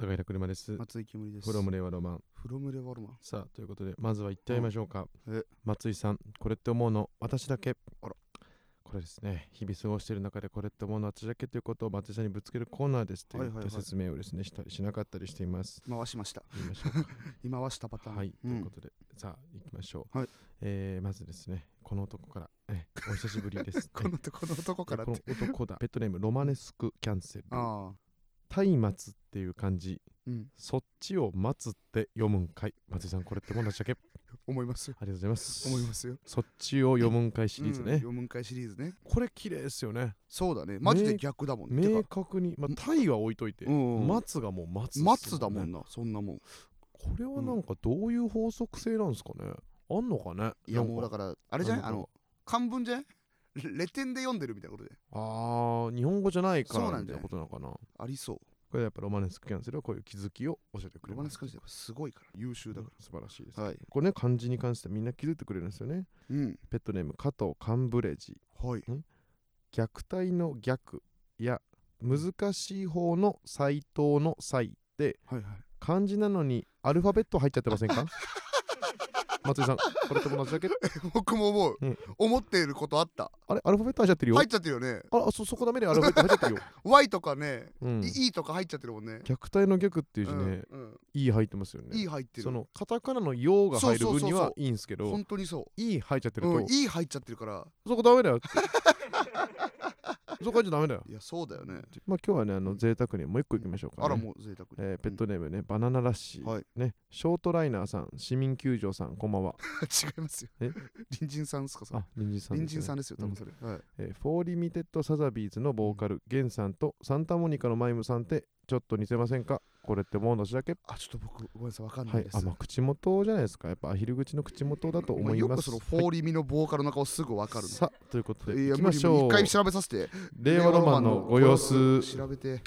高平車です。松井煙です。フロム令和ロマン。フロムレバルマン。さあ、ということで、まずは行ってみましょうか。え松井さん、これって思うの、私だけ？あらこれですね、日々過ごしている中でこれって思うの私だけということを松井さんにぶつけるコーナーですとはいはい説明をですね、したりしなかったりしています。回しました。言いましょうか。今はしたパターン。はい、とうんいうことで、さあ、行きましょう。はいえーまずですね、この男から、えお久しぶりです。このこの男から。この男だ。ペットネーム、ロマネスクキャンセル。ああ。松明っていう漢字、うん。そっちを待つって読むんかい。松井さん、これってもんだっけ思います。ありがとうございます。思いますよ。そっちを読むんかいシリーズね。うん読むんかいシリーズね。これ綺麗ですよね。そうだね。マジで逆だもんね。明確に、まあ、タイは置いといて、うんうん松がもう松ね松だもんな。そんなもん。これはなんかどういう法則性なんですかね。あんのかね。いやもうだから、あれじゃないあの、漢文じゃないレテンで読んでるみたいなことで。あー、日本語じゃないからみたいなことなのかな。ありそう。これやっぱロマネスクキャンセルはこういう気づきを教えてくれます。ロマネスカジですごいから。優秀だか素晴らしいです。ら。はい。これね、漢字に関してみんな気づいてくれるんですよね。うん。ペットネーム、加藤カンブレジ。はい。虐待の逆や難しい方の斎藤の斎ではいはい。漢字なのにアルファベット入っちゃってませんか？松井さんこれと同じだけ？僕も思ううん。思っていることあった。あれ？アルファベット入っちゃってるよ、入っちゃってるよね。あそそこダメでアルファベット入っちゃってるよ、Y とかね、うん、E とか入っちゃってるもんね。虐待の逆っていう字ね、うんうん、E 入ってますよね E 入ってる。そのカタカナの「よ」が入る分にはいいんですけど本当にそ E 入っちゃってう。ると、うん、E 入っちゃってるから。そこダメだよって そこ入っちゃダメだよ。いや、そうだよね。まあ今日はねあの贅沢にもう一個いきましょうか、ね、あら、もう贅沢に。えーペットネームね、バナナラッシー、はい。ね、ショートライナーさん、市民球場さん、こんばんは。違いますよ。え？隣人さんですかそれ。あ、ニンジンさん、隣人さんですよ、多うん分それ。はい。えーフォーリミテッドサザビーズのボーカル、ゲンさんとサンタモニカのマイムさんってちょっと似てませんか？これってもう同じだけ？あ、ちょっと僕、ごめんなさい、わかんなはいいで、す。あ、まあ、口元じゃないですか。やっぱアヒル口の口元だと思います。よくそのフォーリミのボーカルの顔すぐわかるの。さあ、ということで、いきましょう。一回調べさせて。令和ロマンのご様子。調べて。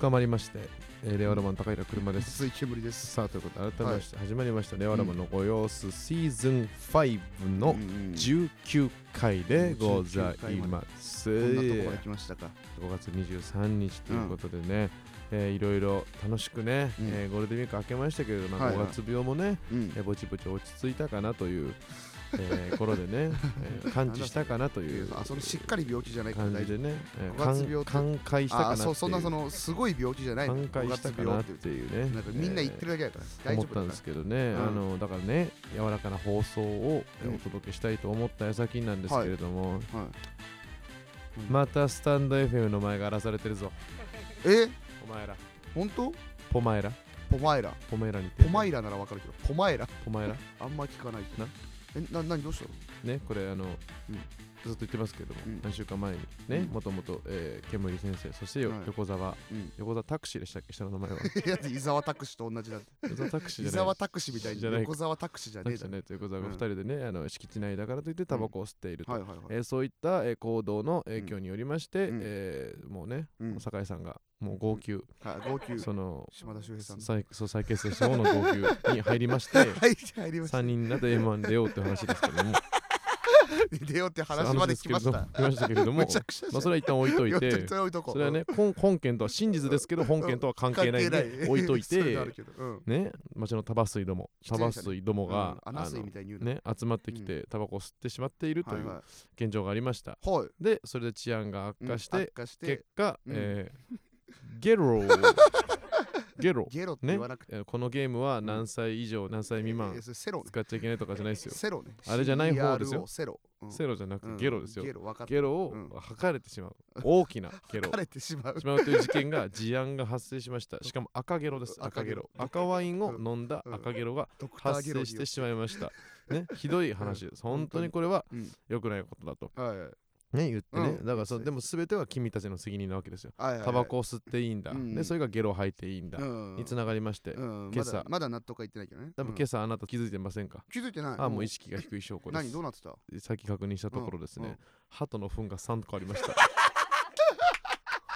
捕まりまして、えー令和ロマン高平車です。水煙です。さあ、ということで、改めまして、始まりました、令和ロマンのご様子、シーズン5のうんうん19回でございます。こんなとこまで来ましたか。5月23日ということでね、えーいろいろ楽しくね、うんえーゴールデンウィーク明けましたけれども、まあはいはい5月病もね、うんえーぼちぼち落ち着いたかなという、えー頃でね、えー完治したかなという。あ、それしっかり病気じゃない感。じでね、えー寛解したかなあ、っていそううそんなそのすごい病気じゃないの。寛解したかなっていうね、なんかみんな言ってるだけだからえー思ったんですけどね、うんあのだからね柔らかな放送をお届けしたいと思った矢先なんですけれども、ら。はい。またスタンド FM の前が荒らされてるぞ。え、お前ら。本当？ポマエラ。ポマエラ。ポマエラにポマイラならわかるけど、ポマエラ？ポマエラ。あんま聞かない。な？え、な、なにどうした？のねこれあの、うん。ずっと言ってますけども、うん。何週間前にねうん。もともとえー煙先生そしてよはい。横澤うん。横澤タクシーでしたっけ？下の名前は。いや、伊沢拓司と同じだって。横澤タクシー伊じゃない。沢拓司みたいにじゃない。横沢拓司じゃ。タクシーじゃないと横澤がうん。2人でね、あの敷地内だからといってタバコを吸っていると、はいはいはい。えーそういった、えー行動の影響によりまして、うん。えーもうね、うん。もう酒井さんがもう号泣、はい、号泣。その島田秀平さんの。再そう再結成した方の号泣に入りまして はい、入りました。3。人になって M1 出ようって話ですけども。出ようって話まで来ました。来ましたけれども。まあそれは一旦置いといてそれはね本本件とは真実ですけど本件とは関係ないんで 置いといてうん。ね町のタバ水どもタバ水どもが、うん。ね集まってきてタバコを吸ってしまっているとはいい。うは現状がありました。いはい。でそれで治安が悪化して、悪化して結果、うん。えーゲロ。ゲロ。ゲロってね。言わなくて。えーこのゲームは何歳以上、何歳未満セロ。ね使っちゃいけないとかじゃないですよ。セロね。あれじゃない方ですよ。セロ。うん。セロじゃなくうん。ゲロですよ、ゲロ分かった。ゲロをうん。吐かれてしまう。大きな ゲロ。枯れてしまう。しまうという事件が事案が発生しました。しかも赤ゲロです。赤赤ゲロ。ゲロ。赤ワインを飲んだ赤ゲロが発生してしまいました。ね。ひどい話です。本当に。これはうん。良くないことだと。はいはいね言ってね、うん。だからそうでも全ては君たちの責任なわけですよ。はいはいはい。タバコを吸っていいんだ、うんでそれがゲロを吐いていいんだ、うんにつながりまして、うん今朝まだまだ納得はいってないけどね。多分うん。今朝あなた気づいてませんか、気づいてない。あもう意識が低い証拠です。何？どうなってた？さっき確認したところですね、うんうん。鳩の糞が3個ありました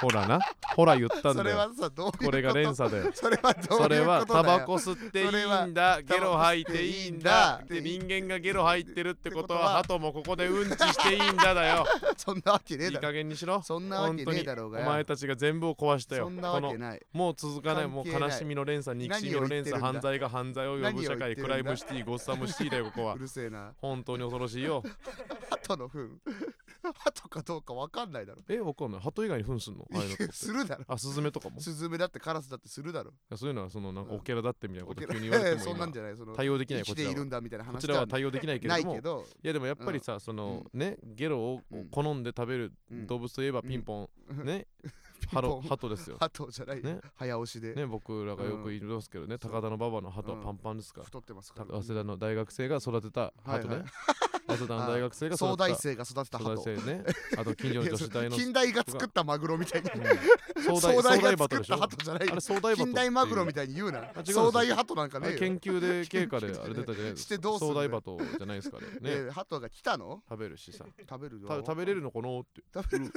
ほらな。ほら言ったんだよ。こと？これが連鎖だよ。それはどういうことだよ。それはタバコ吸っていいんだ。ゲロ吐いていいんだ。タバコ吸っていいんだ。で人間がゲロ吐いてるってことはってことは。鳩もここでうんちしていいんだだよ。そんなわけねえいい加だろ減にしろ。そんなわけねえだろうがよ。前たちが全部を壊したよ。そんなわけない。もう続かない。もう悲しみの連鎖憎しみの連鎖犯罪が犯罪を呼ぶ社会 crime city ゴッサムシティだよここは。うるせえな。本当に恐ろしいよ。鳩の糞鳩かどうかわかんないだろ。えわかんない。鳩以外に糞すんの？ああいうのって。するだろ。あスズメとかも？いスズメだってカラスだってするだろ。やそういうのはそのなんかうん。オケラだってみたいなこと急に言われてもそんなん今じゃないその対応できないこちらはこちらは対応できないけれども。ないやでもやっぱりさ、そのねゲロをうん。好んで食べるうん。動物といえばピンポン、うん。ね。ハロン。ハトですよ。鳩じゃない。よね。早押しで。ね僕らがよく言いますけどね、そう。高田の馬場のハトはうんパンパンですから、太ってますたから。早稲田の大学生が育てたハトね、はいはい早稲田の大学生が育総てた大生が育てた総大鳩生ね。あと近所の女子大の、近代が作ったマグロみたいにうん、総大が作ったバトじゃない近代マグロみたたいに言うな。違うんですよ。総大鳩なんかね研究で経過であれ出たじゃない？ですかどうすんだよ総大バトじゃないですかね。ね。が来たの？食べるしさ。食べる食べれるのかなって。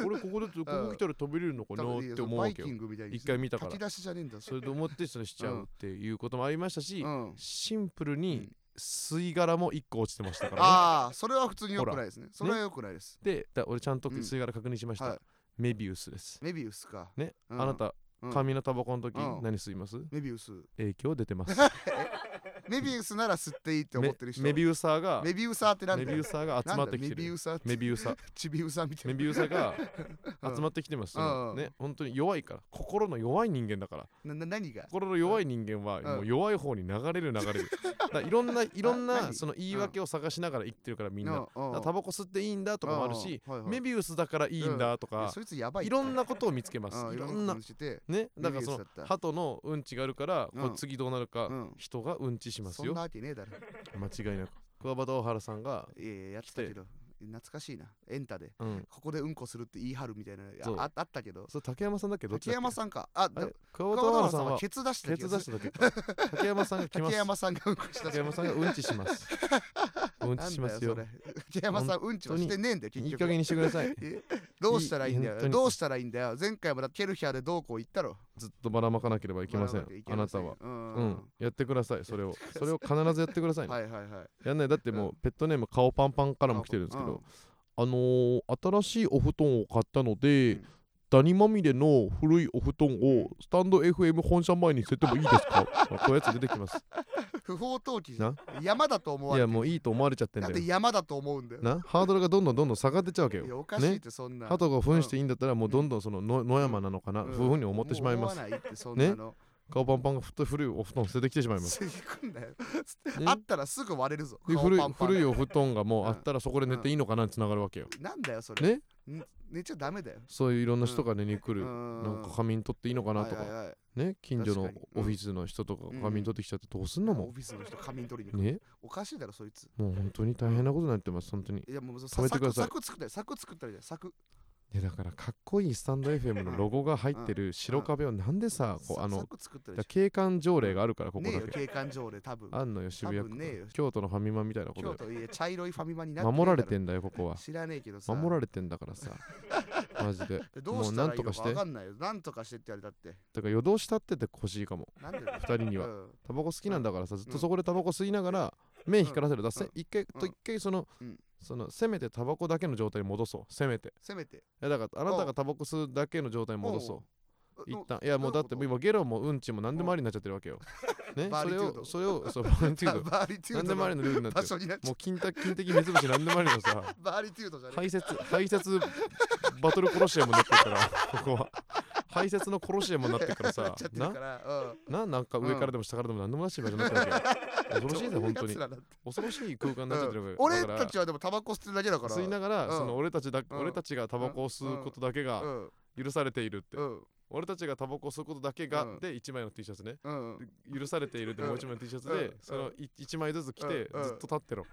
俺ここでここ来たら食べれるのかなって思うわけよ。一回見たから。炊き出しじゃねえんだそれ。で思ってそれしちゃうっていうこともありましたし、うん。シンプルうにん吸い殻も1個落ちてましたからね。ああそれは普通に良くないですね。それは良くないです。でだ俺ちゃんとうん。吸い殻確認しました、はい。メビウスです。メビウスか。ね、うん。あなたうん紙のタバコの時、うん。何吸います？メビウス。影響出てます。メビウスなら吸っていいって思ってる人？メメビウサーがメビウサーってなんだよ。メビウサーが集まってきてなんだメビるウサーって。メビウサチビウサみたいな。メビウサがうん。集まってきてます、そうん。のね本当に弱いから。心の弱い人間だから。なな何が？心の弱い人間はん。もう弱い方に流れる流れる。だからいろんないろんな何？その言い訳を探しながら生きてるからみんな。だかタバコ吸っていいんだとかもあるしメビウスだからいいんだとかそいつやばいいろんなことを見つけます。うん。いろんなことしててね。だからその鳩のうんちがあるからこうん。れ次どうなるかうん。人がうんちしますそんよなわけねえだろ。間違いなく。桑畑大原さんがいやいややってたけど懐かしいな。エンタで。うん。ここでうんこするって言い張るみたいな。あああったけど。それ竹山さんだっけ？ど竹山さんか。ああ桑川畑大原さんはケツ出したケ気がす。るツ出しただけ？か竹山さんが来ま 竹す山さんがうんこした竹山さんがうんちしますうんちしますよ。なんだよそれ。竹山さんうんちはしてねえんだよ結局。いい加減にしてください。えどうしたらいいんだよ？いい本当に。どうしたらいいんだよ？前回もだってケルヒャーでどうこう言ったろ。ずっとばらまかなければいけません。いけあなたは。うん。うん。やってくださいそれを。それを必ずやってくださいね。はいはいはい。やんない。だってもうペットネーム顔パンパンからも来てるんですけうんどあのー新しいお布団を買ったので、うん。ダニまみれの古いお布団をスタンド FM 本社前に捨ててもいいですか？あこういうやつ出てきます不法投棄じゃん。な？山だと思わいれてやもういいと思われちゃってんだって山だと思うんだよ。な？ハードルがどんどんどんどん下がってっちゃうわけいやよおかしいっね？てそんな。鳩が糞していいんだったらもうどんどんそのの野山なのかな、うん。そうふうに思ってしまいます。思わないってそんなの。顔パンパンがふっと古いお布団を捨ててきてしまいます、行くんだよね？あったらすぐ割れるぞ。で古い顔パンパン古いお布団がもうあったらそこで寝ていいのかな？につながるわけよ、なんだよそれ。ね？ん寝ちゃダメだよ。そういういろんな人が寝に来る、うん。なんか仮眠取っていいのかなとか、はいはいはい。ね近所のオフィスの人とかうん仮眠取ってきちゃってどうすんのも。オフィスの人仮眠取りにね。おかしいだろそいつ。もう本当に大変なことになってます本当に。いやもう止めてください。柵作ったり柵作ったりじゃん柵いやだからかっこいいスタンド FM のロゴが入ってる白壁をなんでさこうあの景観条例があるからここだけ。景観条例多分。あんのよ渋谷区京都のファミマみたいなことで。京都いや茶色いファミマになって守られてんんだよここは。知らねえけどさ。守られてんだからさ。マジで。で どうしたらいいのかなんとかして。分かんないよ。なんとかしてって言われたって。だから夜通し立っててほしいかも。二人には。うん。タバコ好きなんだからさずっうん。とそこでタバコ吸いながら目光らせるだせうん。一回と一回そのうんそのせめてタバコだけの状態に戻そう。せめて。せめて。いやだからあなたがタバコ吸うだけの状態に戻そう。一旦。いやもうだって今ゲロもうんちも何でもありになっちゃってるわけよ。ねバーそれリテュード。をそれをそうバーリテュード。バーリテュード何でもありのルールになってる。場所になっちゃもう金的金的目つぶし何でもありのさ。うバーリテュードじゃね排泄排泄バトルコロシアムになってるからここは排泄のコロシアムにな ってるからなさなうん。ななんか上からでも下からでも何でもなしい場所になってるわけよ恐ろしいぜ本当に。恐ろしい空間になっちゃってるわけよ俺たちはでもタバコ吸ってるだけだから。吸いながら、うん。その俺たちだ、うん。俺たちがタバコを吸うことだけがうん。許されているって、うん。俺たちがタバコを吸うことだけが、うん。で1枚の T シャツね。うん。許されているってうんもう1枚の T シャツで、うん。その1枚ずつ着て、うん。ずっと立ってろ、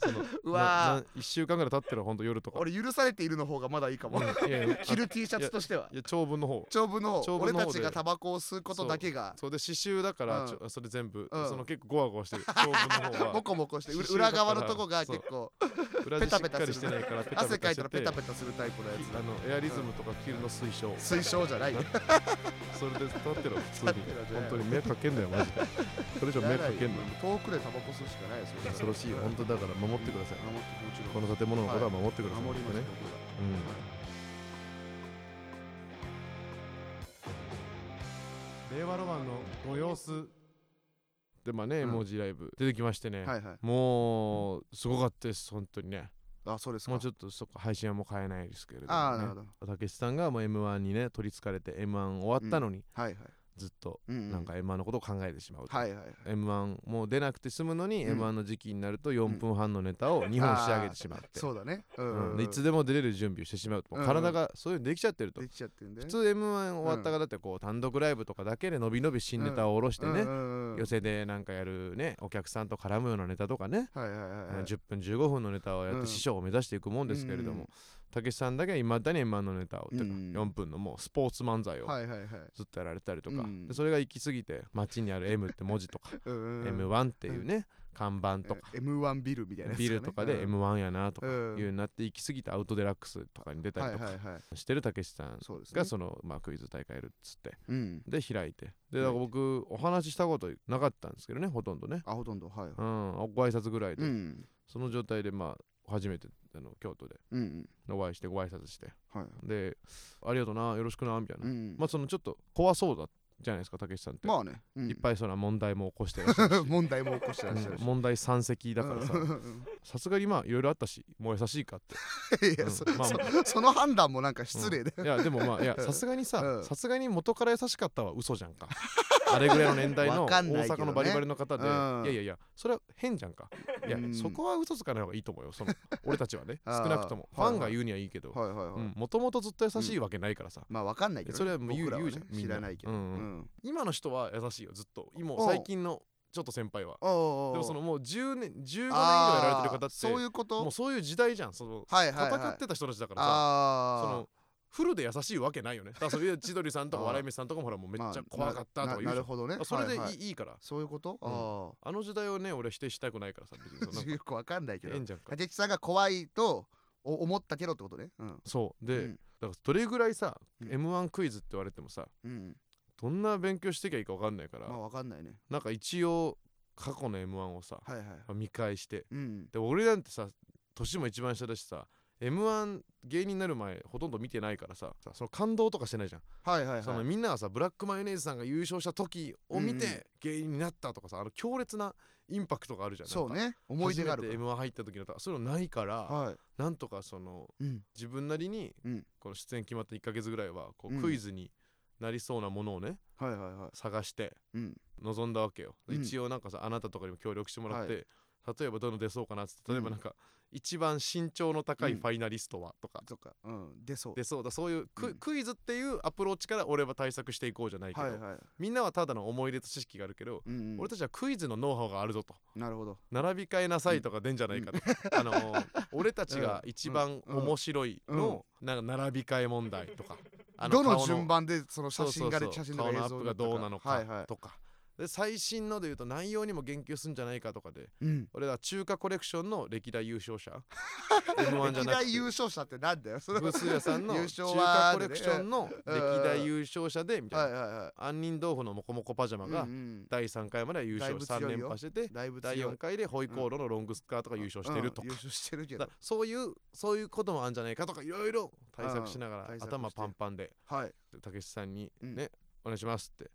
うわ1週間ぐらい経ってるほんと夜とか。俺許されているの方がまだいいかも。着る T シャツとしては。いや長文の方。長文の方。俺たちがタバコを吸うことだけが。そうで刺繍だから、それ全部、うん。その結構ゴワゴワしてる。長文の方 モはコモコして裏側のとこが結構。裏地しっかりしてないからペタ汗かいたらペタペタペタするタイプのやつあのエアリズムとか着るの推奨、推奨じゃない。よそれで立ってろ普通に。本当に目かけんなよマジで。それ以上目かけんな遠くでタバコ吸うしかないですよ恐ろしいよ本当だから守ってください。守ってもちろんこの建物のことは守ってください、守りますね。うん。令和ロマンのご様子でまあね、うん。絵文字ライブ出てきましてね、はいはい。もうすごかったです本当にね。あそうですか。もうちょっとそっか配信はもう変えないですけれども、ね、ああなるほど。たけしさんがもう m 1にね取りつかれて m 1終わったのに。はいはいずっとなんか m 1のことを考えてしまうと、はいはいはい。m 1もう出なくて済むのに、うん。m 1の時期になると4分半のネタを2本仕上げてしまって、そうだね。ううんいつでも出れる準備をしてしまうと、体がそういうのできちゃってると、できちゃってるんで普通 m 1終わったからだってこう単独ライブとかだけで伸び伸び新ネタを下ろしてね、ね寄せでなんかやるねお客さんと絡むようなネタとかね、はいはいはいはい。10分15分のネタをやっうん。て師匠を目指していくもんですけれどうんもたけしさんだけはいまだに m 1のネタを、てかうん。4分のもうスポーツ漫才をずっとやられたりとか、それが行き過ぎて街にある M って文字とか、うんうん M1 っていうね、看板とか、M1 ビルみたいなビルとかで M1 やなとかいうなって行き過ぎてアウトデラックスとかに出たりとかしてるたけしさんがその、まあ、クイズ大会やるっつってうん。で開いて。でだから僕お話ししたことなかったんですけどねほとんどね、あほとんど。はいうん、ご挨拶ぐらいで、うん。その状態でまあ初めてあの京都で。うんお会いしてご挨拶して。はいでありがとうなよろしくなみたいな、うんまあそのちょっと怖そうだじゃないですかたけしさんって、まあね。うん。いっぱいその問題も起こしてらっしゃるし。問題も起こしてらっしゃるし。うん。問題山積だからさ。うん。さすがにまあいろいろあったしもう優しいかって。いやそうん。まあそその判断もなんか失礼で。いやでもまあいやうんさすがにさうん。さすがに元から優しかったは嘘じゃんか あれぐらいの年代のわ大阪のバリバリの方で、うん。いやいやいやそれは変じゃんか。いや、うん。そこは嘘つかない方がいいと思うよその 俺たちはね。少なくとも。ファンが言うにはいいけど。もともとずっと優しいわけないからさ、まあわかんないけどね。それはもう言う言うじゃん知らないけど。今の人は優しいよずっと。今最近のちょっと先輩は。でもそのもう10年15年以上やられてる方ってそういうこと？もうそういう時代じゃんそのはいはいはい。戦ってた人たちだからさ、そのフルで優しいわけないよね。だからそういう 千鳥さんとか笑い飯さんとかもほらもうめっちゃ怖かったとか言うななるほどね。あそれでいい,、から。そういうこと？うん。ああ。の時代をね俺否定したくないからさ別に よくわかんないけど。変じゃんか。竹内さんが怖いとお思ったけどってことね。うん。そう。で、うん。だからどれぐらいさ、うん。m 1クイズって言われてもさうん。どんな勉強してきゃいいか分かんないから、まあわかんないね。なんか一応過去の m 1をさ見返して。うん。で俺なんてさ年も一番下だしさ m 1芸人になる前ほとんど見てないからさその感動とかしてないじゃん、はいはいはい。そのみんながさブラックマヨネーズさんが優勝した時を見て芸人になったとかさあの強烈なインパクトがあるじゃん。そうね。思い出がある初めてか m 1入った時のとかそういうのないから、らはい。なんとかそのうん。自分なりにうん。この出演決まった1ヶ月ぐらいはこううん。クイズになりそうなものをねはいはいはい。探してうん。臨んだわけよ、うん。一応なんかさあなたとかにも協力してもらって、は例えばどの出そうかなっつって例えばなんか、一番身長の高いファイナリストはとか、そっかうん。出そう。出そう。だそういうク,、うん。クイズっていうアプローチから俺は対策していこうじゃないけど、はいはい。みんなはただの思い出と知識があるけど、うんうん。俺たちはクイズのノウハウがあるぞと。なるほど。並び替えなさいとか出んじゃないかと、あのー 俺たちが一番うん。うん。面白いの、なんか並び替え問題とか。あどの顔順番でその写真が写真のアップがどうなのはいはい。かとか、で最新ので言うと内容にも言及するんじゃないかとかでうん。俺ら中華コレクションの歴代優勝者。M1 じゃ歴代優勝者ってなんだよそれはブス屋さんの優中華コレクションの歴代優勝者でみたはいいな杏仁豆腐のモコモコパジャマいが第3回までは優勝3だいぶ強いよ連覇してて第強い4回でホイコーローのロングスカートが優勝してると。かうん。優勝してるけど。だそういうそういうこともあるんじゃないかとかいろいろ対策しながら頭パンパンではいたけしさんにうんねお願いしますって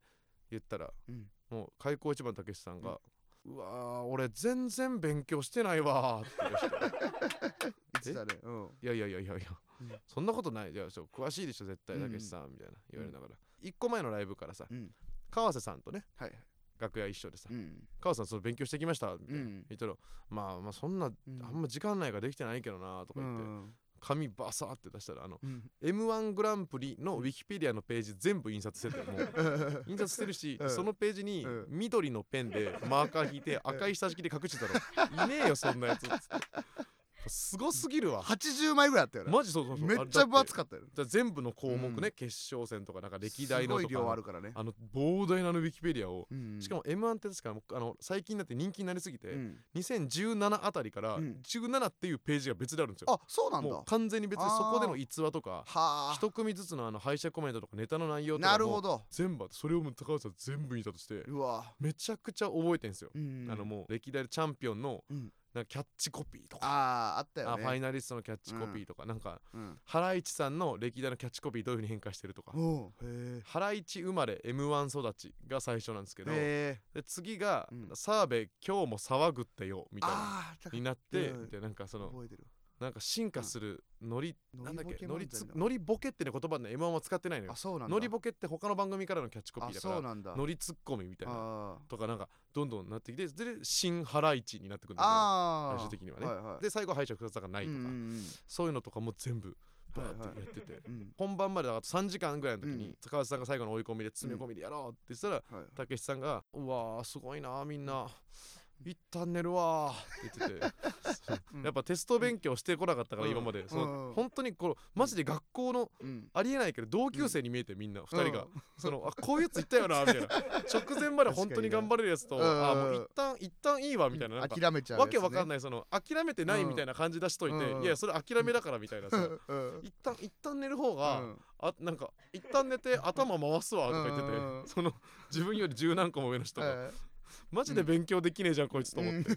言ったらうんもう開口一番たけしさんがうわー俺全然勉強してないわーって言い出して 言ってたね。うん。いやいやいやいや。いや、うん。そんなことない。いや詳しいでしょ絶対うん。たけしさんみたいな。言われながら、一個前のライブからさうん。川瀬さんとねはい楽屋一緒でさ、うん。川瀬さんその勉強してきましたみたいな、うん。言ったらまあまあそんな、うん。あんま時間ないからできてないけどなとかう言って、ん紙バサーって出したらあのうん。m 1グランプリのウィキペディアのページ全部印刷しててもう。印刷してるし、うん。そのページにうん。緑のペンでマーカー引いて赤い下敷きで隠してたの。いねえよそんなやつ。っつってすごすぎるわ。80枚ぐらいあったよね。マジそうそうそう。めっちゃ分厚かかったよった全部の項目ね、うん。決勝戦とかなんか歴代のすごい量とかあるからね。あの膨大なのウィキペディアを、うん。しかも M1 って確かもうあの最近になって人気になりすぎて、うん。2017あたりからうん。17っていうページが別であるんですよ、あそうなんだ。もう完全に別にそこでの逸話とかは一組ずつのあの敗者コメントとかネタの内容あとかもなるほど。全部あってそれをもう高橋さん全部見たとしてうわ。めちゃくちゃ覚えてんすよ、うん。あのもう歴代のチャンピオンのうんなんかキャッチコピーとか、あーあったよね。あファイナリストのキャッチコピーとか、なんかうん。ハライチさんの歴代のキャッチコピーどういうふうに変化してるとか。ハライチ生まれ M1 育ちが最初なんですけどで次がうん「澤部今日も騒ぐってよ」みたいなああになってうん。でなんかその覚えてるなんか進化するノリ、ノなんだっけ？ノリノリボケってね言葉ね M1 は使ってないのよ。あそうなんだ。ノリボケって他の番組からのキャッチコピあーだからそうなんだ。ノリツッコミみたいなあとかなんかどんどんなってきてで新ハライチになってくるんだよ最終的にはね。はいはい。で最後敗者復活だからないとか、うんうんそういうのとかも全部バーはいはい。ってやってて、うん。本番までだから3時間ぐらいの時に、うん。高橋さんが最後の追い込みで詰め込みでやろうって言ってたらうん。はいたけしさんが「うわーすごいなみんな一旦寝るわ」って言ってて。やっぱテスト勉強してこなかったからうん。今まで、そのうん。本当にこのマジで学校のうん。ありえないけど同級生に見えてみんな2人が、うん。そのあこういうやついたよなみたいな。直前まで本当に頑張れるやつと、あもう一旦一旦いいわみたいな。なんか諦めちゃうわけわかんいないその諦めてないみたいな感じ出しといて、うんいやそれ諦めだからみたいなさ、うん一旦一旦寝る方が、うん。あなんか一旦寝て頭回すわとか言ってて、うんうんその自分より十何個も上の人が、えマジで勉強できねえじゃん、こいつと思って、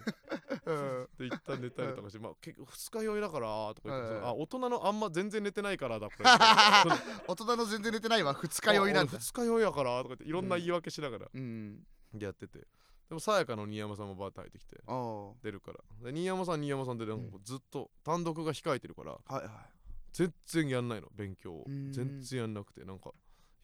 うん。で一旦寝たりとかして、まあ、結構二日酔いだからとか言って、あ大人のあんま全然寝てないからだこれ。大人の全然寝てないわ二日酔いなんだ。二日酔いやからとか言っていろんな言い訳しながらうん。やってて、でもさやかの新山さんもバーッと入ってきて出るから。で新山さん新山さんでなんかずっと単独が控えてるからいはい。全然やんないの勉強を。うん。全然やんなくてなんかい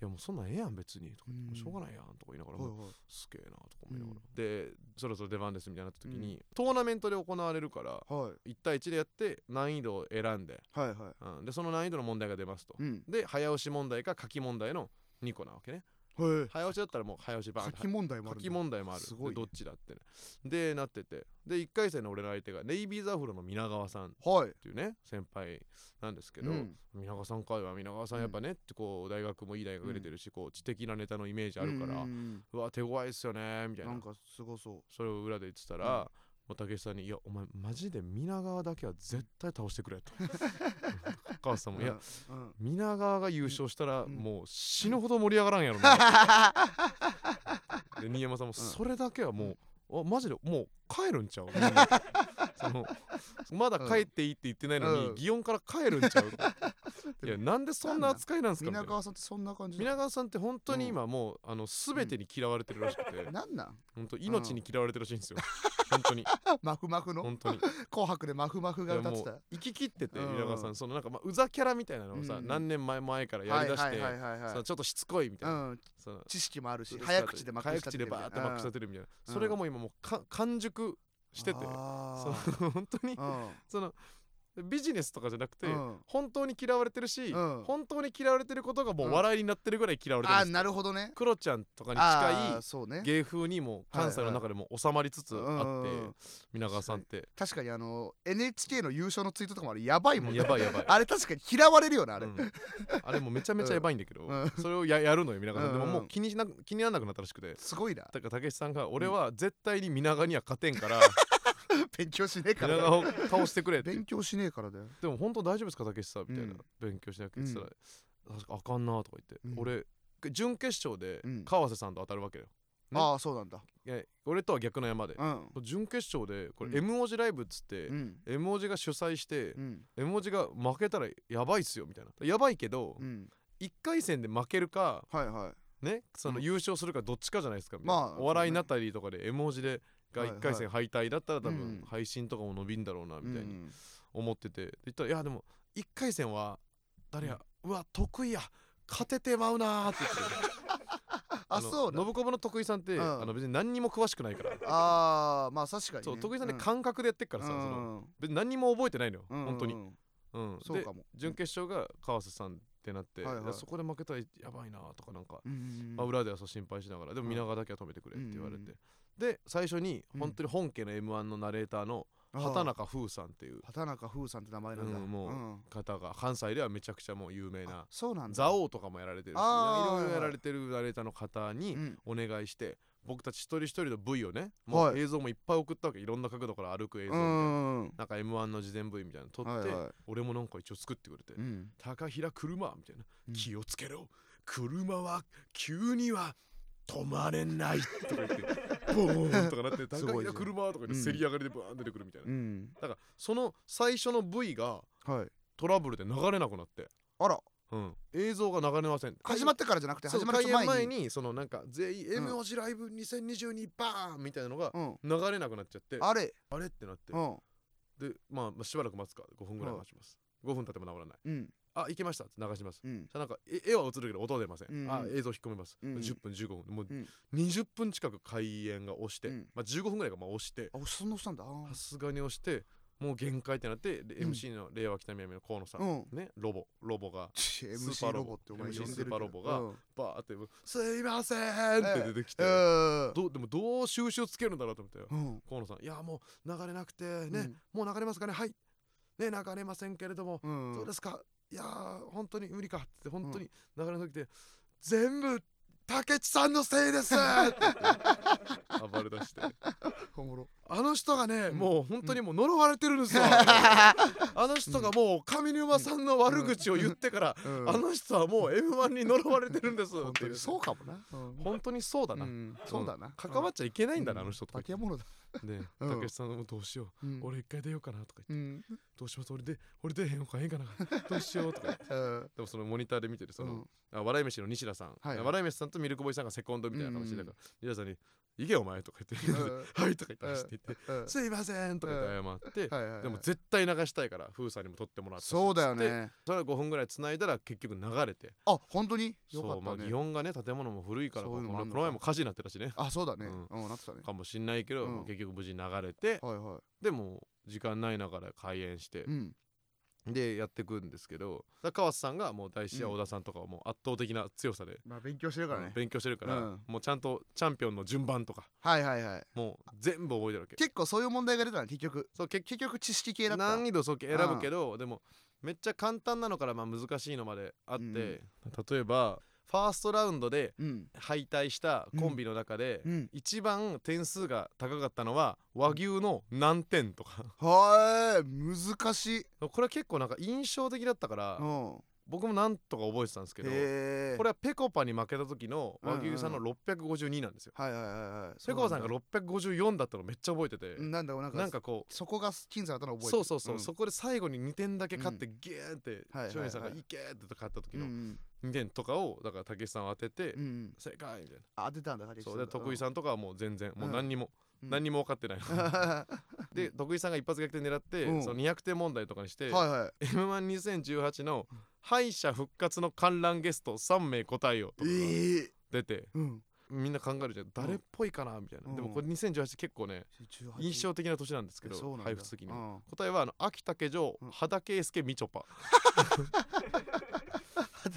やもうそんなんええやん別に。とかうん。しょうがないやんとか言いながら、はいはい。すげえなとか思いながら、うん。でそろそろ出番ですみたいになった時に、トーナメントで行われるからはい。1対1でやって難易度を選んで、はいはい。うん、でその難易度の問題が出ますと、うん。で早押し問題か書き問題の2個なわけね。はい早押しだったらもう早押しバーン書き問題もある書き問題もある。すごいね。でどっちだってね。でなってて。で1回戦の俺の相手がネイビーザフロの皆川さんっはい。ていうね先輩なんですけど、うん皆川さんかいは皆川さんやっぱね、ってこう大学もいい大学出てるし、こう知的なネタのイメージあるから、ううんわ手強いっすよねみたいな。なんかすごそう。それを裏で言ってたら、武井さんに「いやお前マジで皆川だけは絶対倒してくれ」と。高橋さんも「いや皆川が優勝したら、うんもう死ぬほど盛り上がらんやろな」で新山さんも「それだけはもう、あマジでもう帰るんちゃう?みんな」そのまだ帰っていいって言ってないのに、うん。祇園から帰るんちゃう？いやなんでそんな扱いなんですか皆川さんってそんな感じ皆川さんって本当に今もう、あの全てに嫌われてるらしくて、なんなん？本当命に嫌われてるらしいんですよ、本当に。マフマフの？本当に。紅白でマフマフが歌ってた。生き切っててうん。皆川さんそのなんかまあうざキャラみたいなのをさ、うん。何年前前からやりだして、ちょっとしつこいみたいな、うん。知識もあるし早口でまく早し立ててるみたいな、うん。それがもう今もうか完熟してて。そあの 本当にーそのビジネスとかじゃなくて、うん。本当に嫌われてるし、うん。本当に嫌われてることがもう笑いになってるぐらい嫌われてるんです。あーなるほどね。クロちゃんとかにあ近い芸風にも関西の中でも収まりつつあって、うんうんうん。皆川さんって。確かにあの NHK の優勝のツイートとかもあれやばいもんね。やばいやばい。あれ確かに嫌われるよなあれ、うん。あれもめちゃめちゃやばいんだけど、うん。それをややるのよ皆川さん、うんうんでももう気にしな気にならなくなったらしくて。すごいな。だから武さんが俺は絶対に皆川には勝てんから 勉強しねえから皆川を倒してくれって。勉強しねえからだよ。でも本当大丈夫ですか武さん？みたいな、うん。勉強しなきゃって言ってたら、確かあかんなとか言って、うん。俺準決勝でうん。川瀬さんと当たるわけよ、ねああそうなんだ。いや俺とは逆の山で、うん。準決勝でこれうん。M 文字ライブっつって、うん。M 文字が主催して、うん。M 文字が負けたらやばいっすよみたいな。やばいけど、うん。1回戦で負けるかはいはい。ねそのうん。優勝するかどっちかじゃないですかみたいな、まあお笑いナタリーとかで絵文字でがはいはい。1回戦敗退だったら多うん。分配信とかも伸びんだろうなみたいにうん。思ってて。で言ったらいやでも1回戦は誰や、うわ得意や勝ててまうなーって言ってて あのそうだ信子の得意さんって、うん。あの別に何にも詳しくないから。ああまあ確かにね。そう得意さんってうん。感覚でやってっからさ、その別に何にも覚えてないのよ、うん本当に、うん。そうかも。準決勝が川瀬さんってなって、そこで負けたらやばいなとかなんか、うんうんまあ、裏ではそう心配しながらでもうん。皆川だけは止めてくれって言われて、うんうんで最初にうん。本当に本家の m 1のナレーターの畑中風さんっていう。畑中風さんって名前なんだ。うんもうん。方が関西ではめちゃくちゃもう有名なそうなんだ。蔵王とかもやられてるしいろいろやられてるナレーターの方にうん。お願いして僕たち一人一人の V をねもはい。う映像もいっぱい送ったわけ。いろんな角度から歩く映像うみたいな。んなんか M1 の事前 V みたいなの撮って、俺もなんか一応作ってくれて、うん高平車みたいな、うん気をつけろ。車は急には止まれない とか言ってボーンとかなって高いじゃん車とか言ってうん。せり上がりでバーン出てくるみたいな、うん。だからその最初の V がはい。トラブルで流れなくなって、あら。うん、映像が流れません。始まってからじゃなくて始まる前前ににそのなんか全員うん M 文字ライブ2022バーンみたいなのがうん。流れなくなっちゃって、あれ。あれってなって。うん。でまあまあしばらく待つか。5分ぐらい待ちます。5分経っても治らない。うんあ行けましたって流します。うん。じゃあなんかえ絵は映るけど音は出ません、うんうん。あ映像引っ込めます、うんうん。10分15分。もううん。20分近く開演が押して、うん。まあ15分ぐらいがまあ押して。あそんなしたんだ。あさすがに押してもう限界ってなってでうん。MC の令和北宮の河野さん、うん。ねロボロボがちスーパーロボってお前呼んスーパーロボがうん。バーって「すいません!」って出てきて、うん。どうでもどう収集つけるんだろうと思って。ようん。河野さん「いやもう流れなくてね、うん。もう流れますかね？はい。ね流れませんけれども、うん。どうですか？いやー本当に無理かって本当に流れなくて、全部竹内さんのせいですって。言って暴れ出して。おもろ。あの人がね、うんもう本当にもう呪われてるんですよ、あの人がもう上沼さんの悪口を言ってから、うん。あの人はもう m 1に呪われてるんです本当にそうかかもな。うん。本当にそうだな、うん。そうだな。関わっちゃいけないんだな、うん。あの人とか竹山だで、うん。竹内さんもどうしよう、うん。俺一回出ようかなとか言って、うん。どうします俺で俺出えへんのかへんかなどうしようとか言って。うん。でもそのモニターで見てるその、うん。あ笑い飯の西田さん、はいはい。笑い飯さんとミルクボーイさんがセコンドみたいな形で、うんうん。西田さんに「行けよお前」とか言って「うんはい」とか言って走って言ってうん「すいません」とか言って謝って、でも絶対流したいから風さんにも撮ってもらってそうだよね。それ5分ぐらい繋いだら結局流れて。あ本当に？そうまあったね擬音がね建物も古いからこの前も火事になってたしね。あそうだね。うん。うんなってたね。かもしんないけど、うん。結局無事に流れてはいはでも時間ない中で開演してい、うんでやっていくんですけどだ川瀬さんがもう大志やうん。小田さんとかはもう圧倒的な強さで、まあ勉強してるからね。勉強してるから、うん。もうちゃんとチャンピオンの順番とかはいはいはい。もう全部覚えてるわけ。結構そういう問題が出たの結局。そう結結局知識系だった。難易度そう選ぶけど、でもめっちゃ簡単なのからまあ難しいのまであって、うん。例えばファーストラウンドでうん。敗退したコンビの中で、うん。一番点数が高かったのは和牛の何点とか。はーい。難しい。これは結構なんか印象的だったからうん僕もなんとか覚えてたんですけどこれはペコパに負けた時の和牛さんの652なんですよ、はいはいはいはい。ペコパさんがろ654だったのめっちゃ覚えてて、なんだなんかなんかこうそこが僅差だったの覚えてる。そうそうそう、ん。そこで最後に2点だけ勝ってギューってはいはいはい。松陰さんが「いけ!」って勝った時のうんうん。2点とかをだから武井さんは当ててうんうん正解みたいあ出たんだなそうで徳井さんとかはもう全然もううん何にもうん。何にも分かってない。で徳井さんが一発逆転狙ってうん。その200点問題とかにしてはいはい。m 1 2 0 1 8の敗者復活の観覧ゲスト3名答えよとかがええ出てうん。みんな考えるじゃん。誰っぽいかなみたいな。うん。でもこれ2018結構ね18印象的な年なんですけど配布的に。うん。答えはあの秋竹城うん。羽田圭介みちょぱ。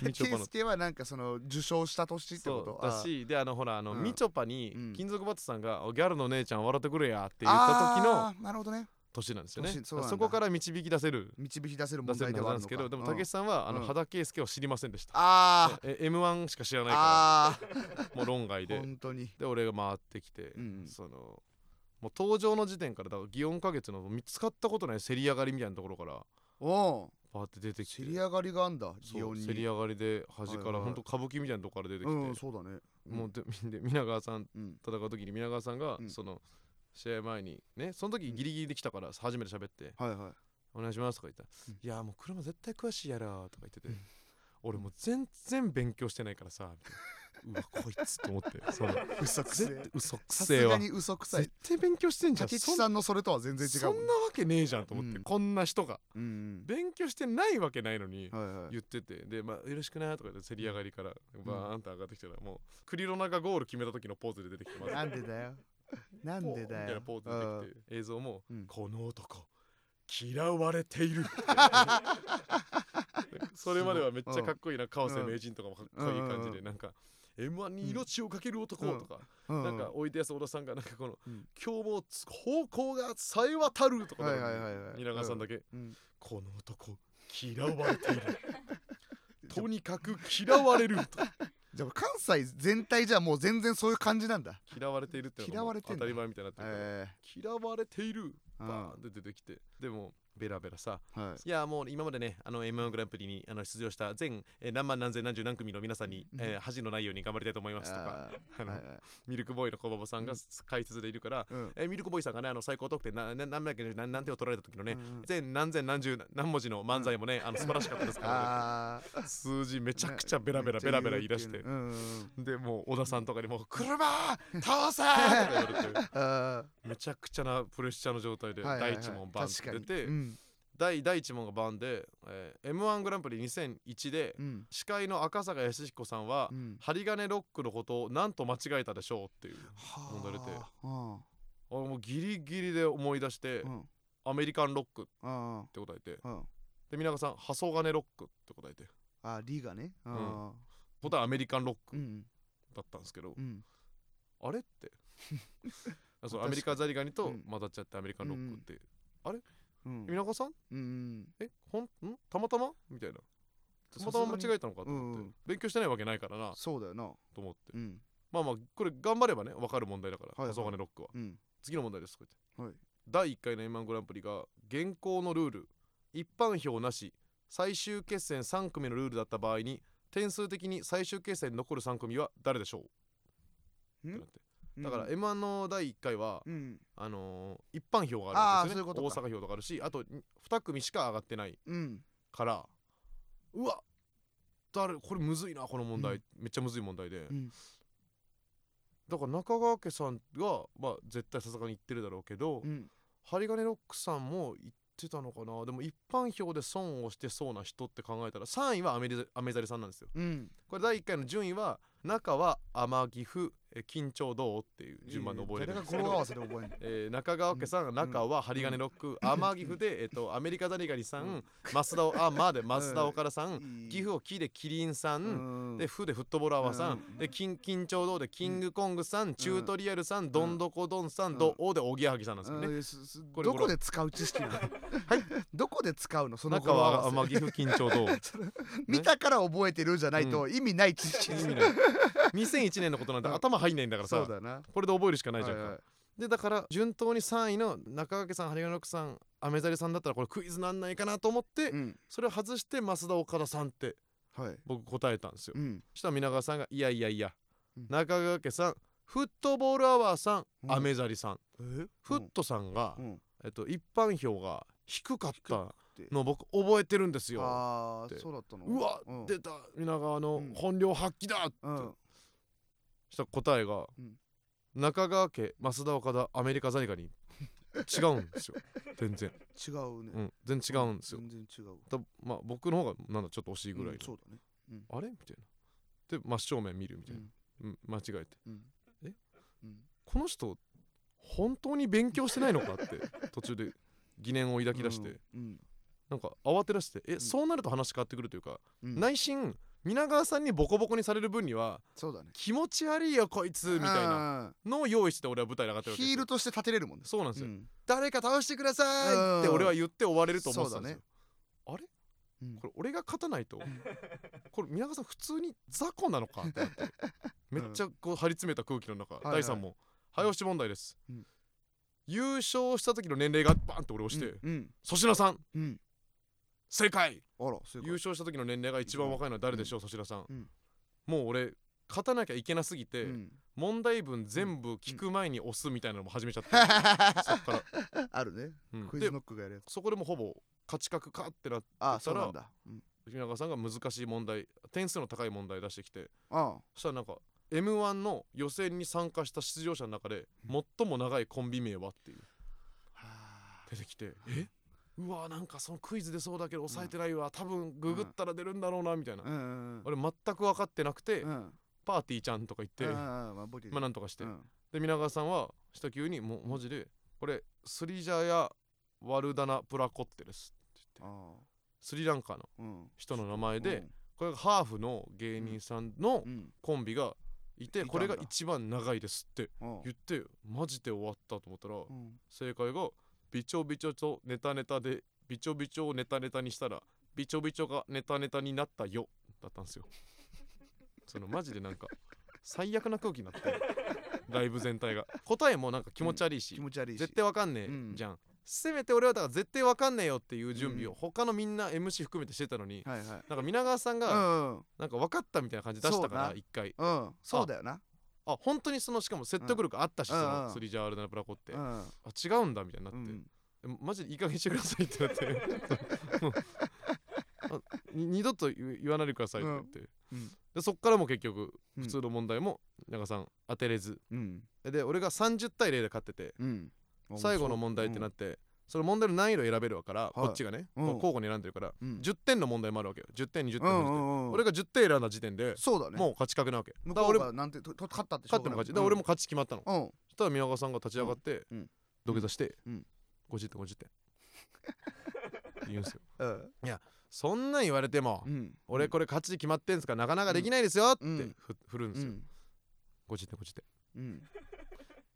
みちょぱはなんかその受賞した年ってこそとう。だしであのほらあのうん。みちょぱにうん。金属バットさんが「おギャルの姉ちゃん笑ってくれや」って言った時のなるほどね年なんですよね。年そこから導き出せる導き出せる問題ではあるんですけどでもうん。武さんはあのうん。羽田圭介を知りませんでした。あえ m 1しか知らないかあらもう論外ーで。本当に。で俺が回ってきてうんそのもう登場の時点からだから祇園花月の見つかったことない競り上がりみたいなところからおおパーって出てきて。競り上がりがあんだ祇園に。競り上がりで端かはいはいらほんと歌舞伎みたいなとこから出てきて、うんそうだね。もうでで皆川さんうん。戦う時に皆川さんが、うん。その試合前にねその時ギリギリできたから初めて喋ってはいはい「お願いします」とか言ったら「うん。いやもう車絶対詳しいやろ」とか言ってて、うん。俺もう全然勉強してないからさみたいな。うわこいつと思って その嘘くせえ。絶対嘘くさせえわ。すがに嘘くさい。絶対勉強してんじゃん。竹そん内さんのそれとは全然違うもん。そんなわけねえじゃんと思って、うん。こんな人が。うんうん。勉強してないわけないのに、はいはい。言っててでまあよろしくなとか言って競り上がりからバーンと上がってきたらもうクリロナがゴール決めた時のポーズで出てきてます。なんでだよ なんでだみたいなよポーズ出てきて映像も、うん。この男嫌われている。それまではめっちゃかっこいいな。川瀬名人とかもかっこいい感じでなんか M1 に命をかける男うん。とか、うん。なんかおいでやす小田さんがなんかこの、うん。今日もつ方向がさえ渡るとか、はいはいはいはい。蜷川さんだけ、うん。この男嫌われている。とにかく嫌われるとじゃあ関西全体じゃもう全然そういう感じなんだ。嫌われているってのが嫌われてんだ。当たり前みたいになってるから、え嫌われている。えバーンって出てきて。でもベラベラさ。うんはい。いやもう今までねあの M1 グランプリにあの出場した全、えー何万何千何十何組の皆さんに、うん。えー恥のないように頑張りたいと思いますとかあの、はいはいミルクボーイの小馬場さんがうん。解説でいるから、うん。えーミルクボーイさんがねあの最高得点なな何だっけ何何点を取られた時のね、うん全何千何十何文字の漫才もね、あの素晴らしかったですから、ね、数字めちゃくちゃベラベラベラベラ言い出して、うんうんうん。でもう小田さんとかにもう「車倒せ!」とか言われて あめちゃくちゃなプレッシャーの状態でーはいはいはい。第一問バンってて、うん第第一問がバンで、えー、m 1グランプリ2001で、うん。司会の赤坂康彦さんは、うん。針金ロックのことを何と間違えたでしょうっていうは問題出てああもうギリギリで思い出して、うん。アメリカンロックっうんて答えてうん。で皆川さんハソガネロックって答えて。あリーがね。うん。答えはアメリカンロックうんだったんですけど、うん。あれって。あそアメリカザリガニとうん。混ざっちゃってアメリカンロックって、うん。皆川さん？うんえほんん？たまたま？みたいな。たまたま間違えたのかと思って、うんうん。勉強してないわけないからな。そうだよな。と思って。うん。まあまあこれ頑張ればね分かる問題だから、はいはい。ハソガネロックは。うん。次の問題ですこうやって。はい。第1回の M−1 グランプリが現行のルール。一般票なし。最終決戦3組のルールだった場合に点数的に最終決戦に残る3組は誰でしょう？ってなってだから M−1 の第1回は、うん。あのー一般票があるんです大阪票とかあるしあと2組しか上がってないうん。からうわ誰これむずいなこの問題、うん。めっちゃむずい問題で、うん。だから中川家さんがまあ絶対さすがに言ってるだろうけど、うん。針金ロックさんも言ってたのかな。でも一般票で損をしてそうな人って考えたら3位はアメリアメザリさんなんですよ。うん。これ第1回の順位は中は天岐阜え緊張どう？っていう順番で覚えれるんですけどえー 中川家さん、中は針金ロック、天岐阜で、えっとアメリカザリガニさん、増田をあまで増田岡田さん、岐阜を木でキリンさん、うん。でフでフットボールアワーさん、うん。で緊緊張堂でキングコングさん、チュートリアルさん、どん。どこどんさん、うん。どおでおぎやはぎさんなんですよね。どこで使う知識なの？はい。どこで使うの？その中は天岐阜緊張堂。見たから覚えてるじゃないと意味ない知識意味ない。2001年のことなんてうん頭入んないんだからさ。そうだな。これで覚えるしかないじゃんか、はいはい。でだから順当に3位の中掛さん針金ロックさんアメザリさんだったらこれクイズなんないかなと思って、うん。それを外して増田岡田さんってはい。僕答えたんですよ、うん。そしたら皆川さんがいやいやいや、うん。中川さんフットボールアワーさん、うん。アメザリさん。え？フットさんが、うん。えっと、一般票が低かったて。の僕覚えてるんですよ。ああそうだったの？うわ、うん。出た。皆川のうん。本領発揮だって、うんしたら答えが、うん。中川家増田岡田アメリカザリガニ。違うんですよ。全然、違うね。うん、全然違うんですよ、全然違う。だまあ僕の方がなんだちょっと惜しいぐらいの、うんそうだね。あれ？みたいな。で真正面見るみたいな、うん。間違えて。うん。え？うん。この人本当に勉強してないのかって 途中で疑念を抱き出して、うん。なんか慌て出してえ、ん。そうなると話変わってくるというか、うん。内心皆川さんにボコボコにされる分にはそうだね。気持ち悪いよこいつみたいななのを用意して俺は舞台に上がってるわけですよ。ヒールとして立てれるもんね。そうなんですよ、うん。誰か倒してくださいって俺は言って終われると思ってたんですよ、あれ？うん。これ俺が勝たないと？これ宮川さん普通に雑魚なのかってなって。めっちゃこう張り詰めた空気の中、いはい。第3問。早押し問題です、うん。優勝した時の年齢がバンって俺押して。うん。粗品さん。うん正解。優勝した時の年齢が一番若いのは誰でしょう？粗品さん、うん。もう俺勝たなきゃいけなすぎて、うん。問題文全部聞く前に押すみたいなのも始めちゃって、そっから、あるね。うん。クイズでノックがやるやつ。そこでもほぼ勝ち確かってなったらそうなんだ。うん。平川さんが難しい問題点数の高い問題出してきてあそしたらなんか m 1の予選に参加した出場者の中で最も長いコンビ名はっていう。あ。出てきてえ？うわなんかそのクイズ出そうだけど押さえてないわ。多分ググったら出るんだろうなみたいな。うん。うん。俺全く分かってなくてうん。パーティーちゃんとか言って。うんままあボディあなんとかして。うん。で皆川さんは下級にもうマジでこれスリジャヤ・ワルダナ・プラコッテですって言って。あスリランカのーうん。人の名前でこれがハーフの芸人さんのうん。コンビがいていたんだ。これが一番長いですってうん。言ってマジで終わったと思ったらうん。正解がビチョビチョとネタネタでビチョビチョをネタネタにしたらビチョビチョがネタネタになったよだったんですよ。そのマジでなんか最悪な空気になってライブ全体が。答えもなんか気持ち悪いし、気持ち悪いし。絶対わかんねえうん。じゃん、せめて俺はだから絶対わかんねえよっていう準備をうん。他のみんな MC 含めてしてたのに、はいはい。なんか皆川さんうがなんか分かったみたいな感じで出したから一回。うん。そうだよなあ本当にそのしかも説得力あったし、そうんうん。のスリジャールナプラコって、うん。あ違うんだみたいになって、うん。えマジでいい加減にしてくださいってなって。二度と言言わないでくださいって言って、うん。でそっからも結局うん。普通の問題も長さん当てれず。うん。で俺が30対0で勝っててうん。最後の問題ってなっって、その問題の難易度を選べるから、こっちがね、うん。こう交互に選んでるから、うん。10点の問題もあるわけよ。10点20点うん20点、俺が10点選んだ時点でそうだね。もう勝ち確なわけ。向だから俺こうがなんてとと勝ったってしょうがない。勝っても勝ち。で俺も勝ち決まったの、うん。そしたら宮川さんが立ち上がって、うん。うん。土下座して、うん。50点50点。って 言うんすよ。うん。そんなん言われても、うん。俺これ勝ち決まってんすからなかなかできないですよってうん。ふ振るんですよ、うん。50点50点。うん。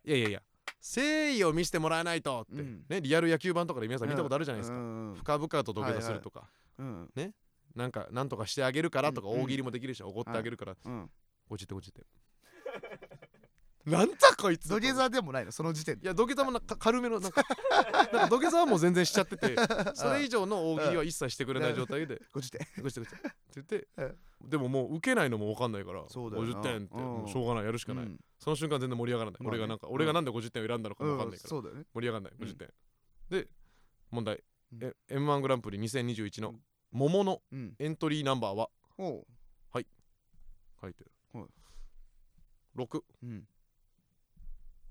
いやいやいや誠意を見せてもらわないとって、うん。ねリアル野球版とかで皆さん見たことあるじゃないですか、うん深々と土下座するとか、うん。なんかなんとかしてあげるからとかうん大喜利もできるしおごってあげるから、うん。50点50点なんだこいつ土下座でもないの？その時点で。いや土下座もなか軽めのなんか なんか土下座はもう全然しちゃっててそれ以上の大喜利は一切してくれない状態で50点「ごちゃごちゃ」って言ってでももう受けないのも分かんないからそうだよな。50点ってしょうがないやるしかない、うんその瞬間全然盛り上がらない、まあね。俺がなんか、うん俺がなんで50点を選んだのかも分かんないから、そうだよね。盛り上がらない。うん。50点、で問題、うん。え m 1グランプリ2021のうん。桃のうん。エントリーナンバーは？おう。書いてる、はい。6うん。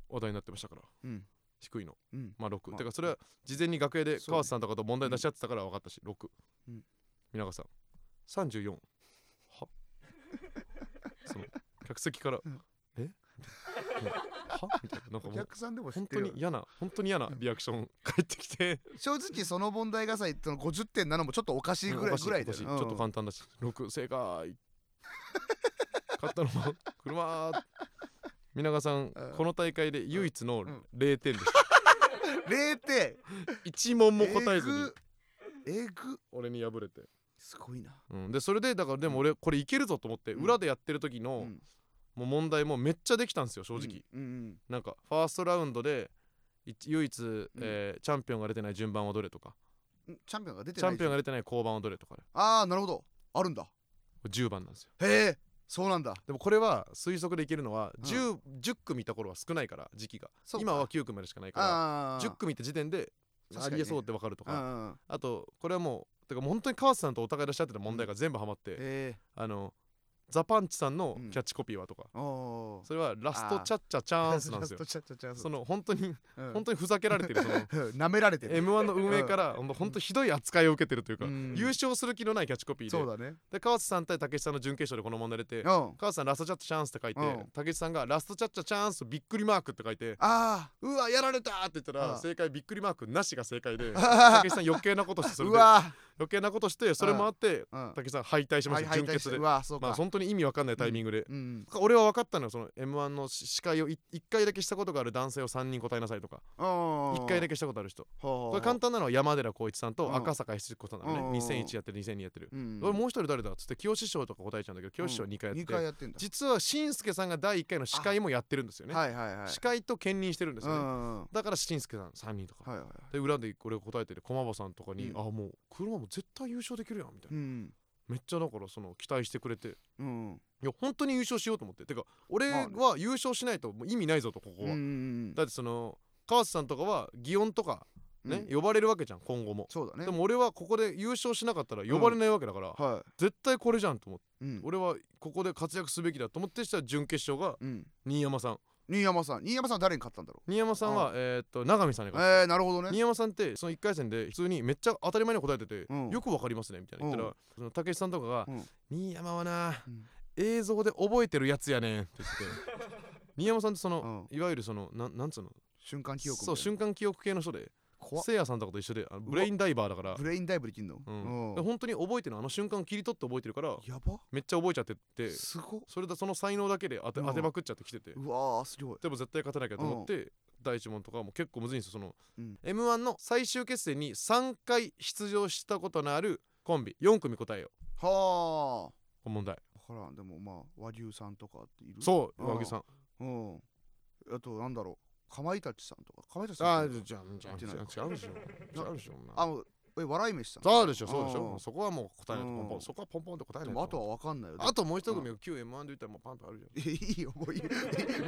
話題になってましたから。うん。低いの。うん。まあ6、まあ。てかそれは事前に楽屋で川瀬さんとかと問題出し合ってたから分かったし、6、うん。皆川さん。34は？その客席から、うん は？みたいな。なんかおもう客さんでも知っ本てるよ。当に嫌な本当に嫌なリアクション 返ってきて。正直その問題がさその50点なのもちょっとおかしいぐらいおかしぐらいだようんおかしちょっと簡単だし。6正解。勝ったのも 車。皆川さんうん。この大会で唯一のうん。0点でした。0点。1問も答えずに。えぐ。えぐ。俺に敗れて。すごいな。うん、でそれでだからでも俺これいけるぞと思ってうん。裏でやってる時のうんもう問題もめっちゃできたんですよ正直、うんうんなんかファーストラウンドでい唯一、えーチャンピオンが出てない順番をどれとか。うんチャンピオンが出てないチャンピオンが出てない交番をどれとか。ねああなるほど。あるんだ。これ10番なんですよ。へえそうなんだ。でもこれは推測でいけるのはうん。10, 10組見た頃は少ないから時期が。今は9組までしかないからああ10組見た時点でありえそうって分かるとか、うんうん。あとこれはもうてかもう本当に川瀬さんとお互い出し合ってた問題が全部ハマって、へえ。あのザ・パンチさんのうん。キャッチコピーはとか、それはラストチャッチャチャンスなんですよ。その本当にうん。本当にふざけられてるその。舐められてる。M1 の運営からほん。と本当ひどい扱いを受けてるというか、うん。優勝する気のないキャッチコピーで。そうだね。で川瀬さん対武さんの準決勝でこの問題出てうん。川瀬さんラストチャッチャチャンスって書いてうん。武さんがラストチャッチャチャンスびっくりマークって書いてあうわやられたって言ったらあ正解びっくりマークなしが正解で あ武さん余計なことしてそれで。うわ余計なことしてそれもあってうん。武さん敗退しました準決で。まあ本当に意味わかんないタイミングで。うん。俺は分かったのよその m 1の司会を1回だけしたことがある男性を3人答えなさいとか。1 1回だけしたことある人。ここれ簡単なのは山寺宏一さんとうん。赤坂七子さんなのうん。ね2001やってる2002やってる。うん。俺もう一人誰だっつって清志師匠とか答えちゃうんだけど清志師匠2回やって2回てやってんだ。実はしんすけさんが第1回の司会もやってるんですよね。司会と兼任してるんですよね。だからしんすけさん3人とか。で裏でこれ答えてる駒場さんとかにうん。あもう車も絶対優勝できるやんみたいな。うん。めっちゃだからその期待してくれて。うん。いや本当に優勝しようと思って。てか俺は優勝しないともう意味ないぞとここうんうはん。だってその川瀬さんとかは祇園とかね、うん。呼ばれるわけじゃん今後も。そうだね。でも俺はここで優勝しなかったら呼ばれないわけだから、は絶対これじゃんと思って。俺はここで活躍すべきだと思ってしたら準決勝がうん。新山さん新山さん。新山さん誰に勝ったんだろ新山さんはえーっと永見さんにう勝っえーなるほどね。た新山さんってその1回戦で普通にめっちゃ当たり前に答えてて、うん。よくわかりますねみたいな。言ったら、うん。その武井さんとかが、うん。新山はな、うん。映像で覚えてるやつやねんって言って 新山さんってその、うん。いわゆるそのなんなんつうの？瞬間記憶みたいな。そう瞬間記憶系の人で怖っ。せいやさんとかと一緒であのブレインダイバーだから。ブレインダイブできんの？うん、うん。本当に覚えてるのあの瞬間を切り取って覚えてるからやば。めっちゃ覚えちゃってって。すごっ。それだその才能だけで当てうん。当てまくっちゃってきてて。うわーすごい。でも絶対勝てなきゃと思って第一問とかも結構むずいんですよ。その、うん。m 1の最終決戦に3回出場したことのあるコンビ4組答えよはあ。この問題。分からん。でもまあ和牛さんとかっている？そううん。和木さん。うん。あとなんだろうかまいたちさんとかかまいたちさんああじゃあ違うでしょ。違うでしょあのえ笑い飯さん？そうでしょそうでしうんょそこはもう答えないとポンポうんンそこはポンポンって答えないでもあとは分かんないよあともう一組が旧 M1 で言ったらもうパンとあるじゃん。い いいよもういい。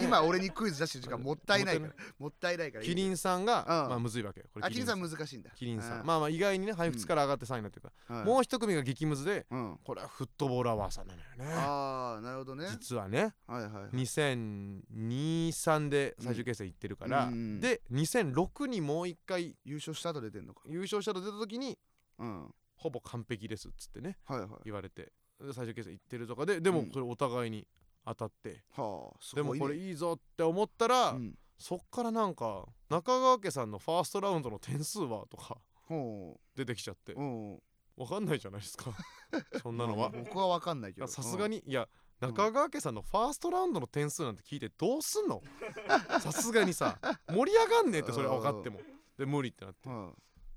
今俺にクイズ出してる時間もったいないからもったいないからいいキリンさんがん。まあむずいわけこれあキリンさん。難しいんだ。キリンさうん。まあまあ意外にね配布から上がって3位になってるから。はいもう一組が激ムズでうん。これはフットボールアワーさんなのよね。ああなるほどね。実はねはいはいはい。2023で最終決戦行ってるから、で2006にもう一回優勝した後出てんのか。優勝したと出た時にうん。ほぼ完璧ですっつってねはいはい。言われて。で最終決戦行ってるとかででもうん。それお互いに当たって、はあすでもこれいいぞって思ったら、うん。そっからなんか中川家さんのファーストラウンドの点数はとかほ出てきちゃって。ううん。わかんないじゃないですか。そんなのは。まあ僕は分かんないけど。さすがににいや中川家さんのファーストラウンドの点数なんて聞いてどうすんの？さすがにさ盛り上がんねえってそれは分かっても。で無理ってなって。は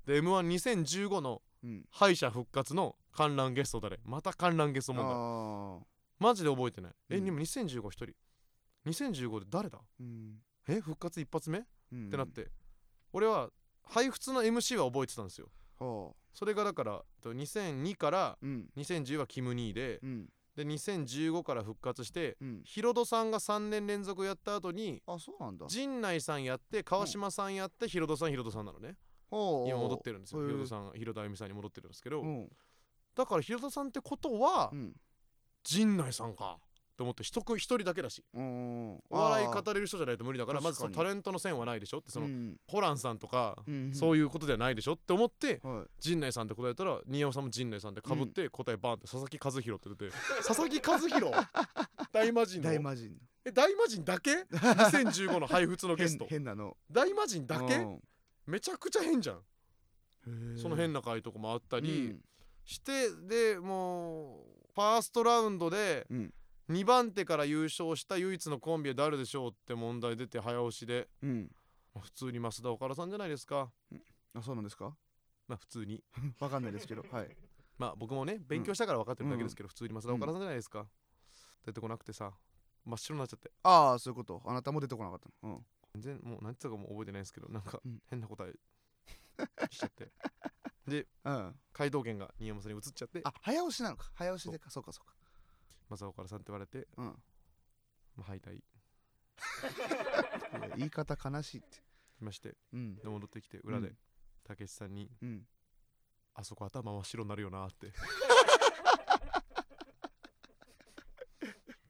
で m 1 2 0 1 5の敗者復活の観覧ゲスト誰？また観覧ゲスト問題。マジで覚えてない。えうん。でも2015一人。2015で誰だ？うん。え復活一発目、うんってなって。俺は配布の MC は覚えてたんですよ。はあ。それがだからと2002からうん。2010はキム・ニーでうん。で2015から復活してうん。ヒロドさんが3年連続やった後にあそうなんだ。陣内さんやって川島さんやってヒロドさんヒロドさんなのね今戻ってるんですよ。へえ。ヒロドさんヒロドあゆみさんに戻ってるんですけど。うん。だからヒロドさんってことはうん。陣内さんか。と思って一組一人だけだし。うんお笑い語れる人じゃないと無理だからまずそのタレントの線はないでしょ。ってそのうん。ホランさんとかうんそういうことではないでしょって思ってはい。陣内さんって答えたら新山さんも陣内さんでかぶって答えバーンって佐々木和弘って出て 佐々木和弘？大魔神の？大魔神。え大魔神だけ？2015の配布のゲス変ト変なの。大魔神だけ？うんめちゃくちゃ変じゃん。その変な回とかもあったりうん。してでもうファーストラウンドでうん。2番手から優勝した唯一のコンビは誰でしょうって問題出て早押しで。うん。まあ普通に増田岡田さんじゃないですか。あそうなんですか？まあ普通に。わかんないですけど。はい。まあ僕もね勉強したから分かってるだけですけど、普通に増田岡田さんじゃないですか、出てこなくてさ。真っ白になっちゃって。ああそういうこと。あなたも出てこなかったの全然もう何つうかもう覚えてないですけどなんかうん。変な答えしちゃって。でうん。うん回答権が新山さんに移っちゃって。あ早押しなのか。早押しでか。そうかそうか。増田岡田さんって言われて、うん。まあ、敗退。言い方悲しいって。まして。うん。で戻ってきて裏でうん。たけしさんにうん「あそこ頭真っ白になるよな」って。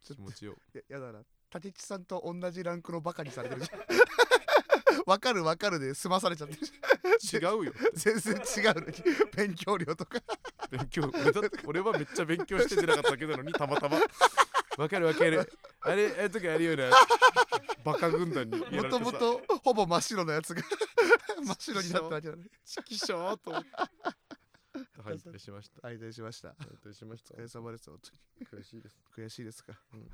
気持ちをややだな立地さんと同じランクのバカにされてる。じゃんわかるわかるで済まされちゃって。る違うよ全然違うのに。勉強量とか。勉強俺だって俺はめっちゃ勉強して出なかっただけなのにたまたま。わかるわかる。あれあれとかやるような。バカ軍団にもともとほぼ真っ白なやつが真っ白になったわけなのにチキショーと 敗退しました。敗退しました敗退しましたお疲れ様です本当に悔しいです悔しいですか、うん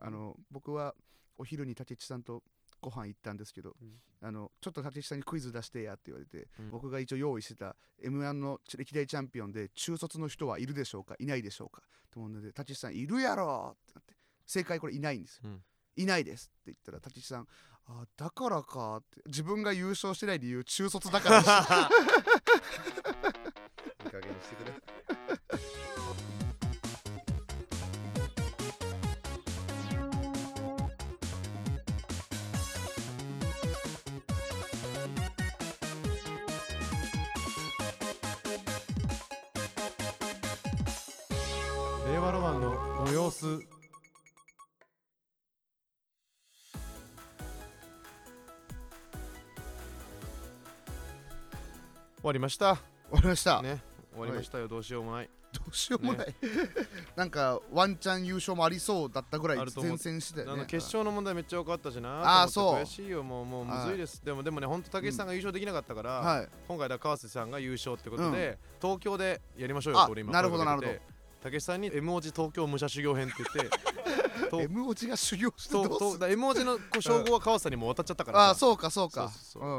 あの僕はお昼に立地さんとご飯行ったんですけど、うん。あのちょっと立地さんにクイズ出してやって言われて、うん。僕が一応用意してた m 1の歴代チャンピオンで中卒の人はいるでしょうかいないでしょうかと思うので立地さんいるやろってなって正解これいないんですよ、うん。いないですって言ったら立地さんあだからかって自分が優勝してない理由中卒だからです。いい加減にしてくれわりました。終わりました、ね終わりましたよ、どうしようもない。どうしようもない、なんかワンチャン優勝もありそうだったぐらいあると思う。前線してたよね。あの決勝の問題めっちゃ多かったしな。あーそうと思って悔しいよ。もうもうむずいです。でもでもね本当武井さんが優勝できなかったから、はい。今回だ川瀬さんが優勝ってことで、東京でやりましょうよ俺今。なるほど声かけてなる武井さんに M 文字東京武者修行編って言ってと M おじが修行してとどうする？M 文字の称号は川瀬さんにも渡っちゃったからさ。あそうかそうか。